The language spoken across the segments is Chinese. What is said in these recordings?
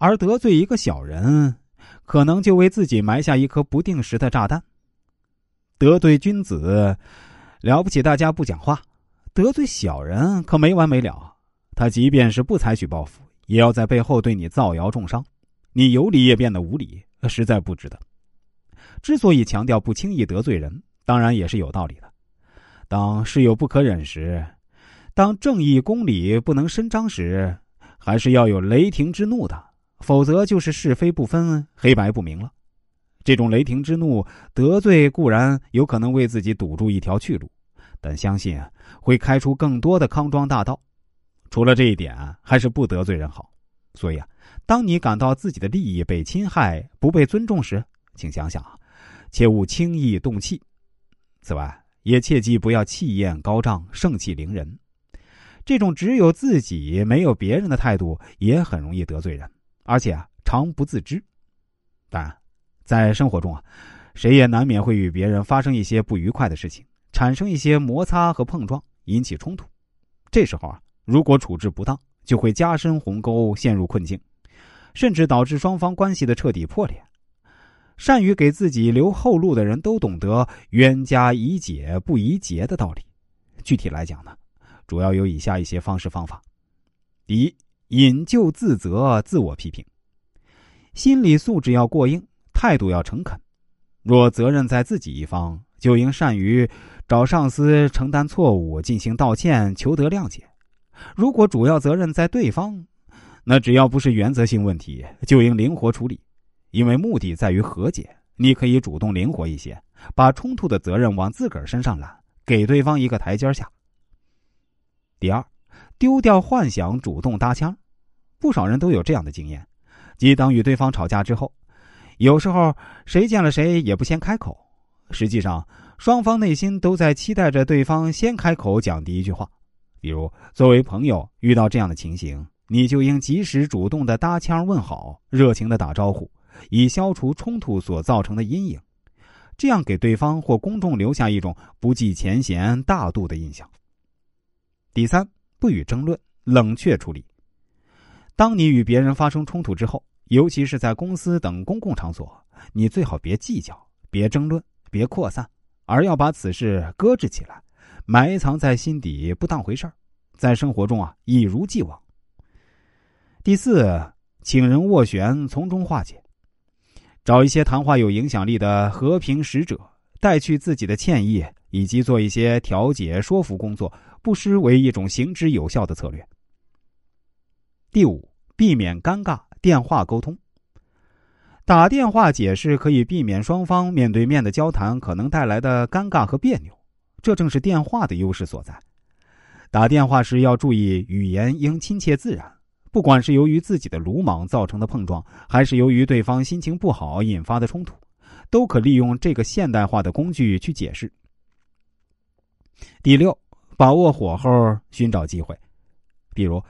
而得罪一个小人，可能就为自己埋下一颗不定时的炸弹。得罪君子，了不起，大家不讲话；得罪小人，可没完没了。他即便是不采取报复，也要在背后对你造谣重伤，你有理也变得无理，实在不值得。之所以强调不轻易得罪人，当然也是有道理的。当事有不可忍时，当正义公理不能伸张时，还是要有雷霆之怒的，否则就是是非不分、黑白不明了。这种雷霆之怒，得罪固然有可能为自己堵住一条去路，但相信啊，会开出更多的康庄大道。除了这一点，还是不得罪人好。所以啊，当你感到自己的利益被侵害、不被尊重时，请想想啊，切勿轻易动气。此外，也切记不要气焰高涨、盛气凌人。这种只有自己没有别人的态度，也很容易得罪人，而且啊，常不自知。当然，在生活中啊，谁也难免会与别人发生一些不愉快的事情，产生一些摩擦和碰撞，引起冲突。这时候啊。如果处置不当，就会加深鸿沟，陷入困境，甚至导致双方关系的彻底破裂。善于给自己留后路的人都懂得“冤家宜解不宜结”的道理。具体来讲呢，主要有以下一些方式方法：第一，引咎自责，自我批评，心理素质要过硬，态度要诚恳。若责任在自己一方，就应善于找上司承担错误，进行道歉，求得谅解。如果主要责任在对方，那只要不是原则性问题，就应灵活处理，因为目的在于和解。你可以主动灵活一些，把冲突的责任往自个儿身上揽，给对方一个台阶下。第二，丢掉幻想，主动搭腔。不少人都有这样的经验，即当与对方吵架之后，有时候谁见了谁也不先开口，实际上双方内心都在期待着对方先开口讲第一句话。比如，作为朋友遇到这样的情形，你就应及时主动的搭腔问好，热情的打招呼，以消除冲突所造成的阴影，这样给对方或公众留下一种不计前嫌、大度的印象。第三，不予争论，冷却处理。当你与别人发生冲突之后，尤其是在公司等公共场所，你最好别计较，别争论，别扩散，而要把此事搁置起来。埋藏在心底不当回事儿，在生活中啊一如既往。第四，请人斡旋，从中化解，找一些谈话有影响力的和平使者，带去自己的歉意，以及做一些调解说服工作，不失为一种行之有效的策略。第五，避免尴尬，电话沟通。打电话解释可以避免双方面对面的交谈可能带来的尴尬和别扭。这正是电话的优势所在。打电话时要注意语言应亲切自然，不管是由于自己的鲁莽造成的碰撞，还是由于对方心情不好引发的冲突，都可利用这个现代化的工具去解释。第六，把握火候，寻找机会。比如，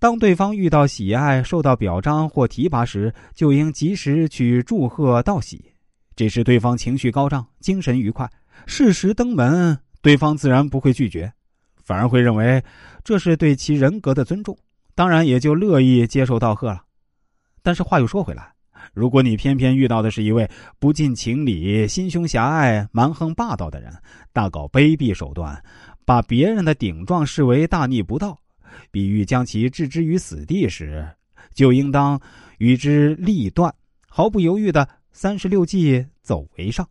当对方遇到喜爱、受到表彰或提拔时，就应及时去祝贺道喜，这时对方情绪高涨，精神愉快，适时登门。对方自然不会拒绝，反而会认为这是对其人格的尊重，当然也就乐意接受道贺了。但是话又说回来，如果你偏偏遇到的是一位不近情理、心胸狭隘、蛮横霸道的人，大搞卑鄙手段，把别人的顶撞视为大逆不道，比喻将其置之于死地时，就应当与之立断，毫不犹豫的三十六计走为上。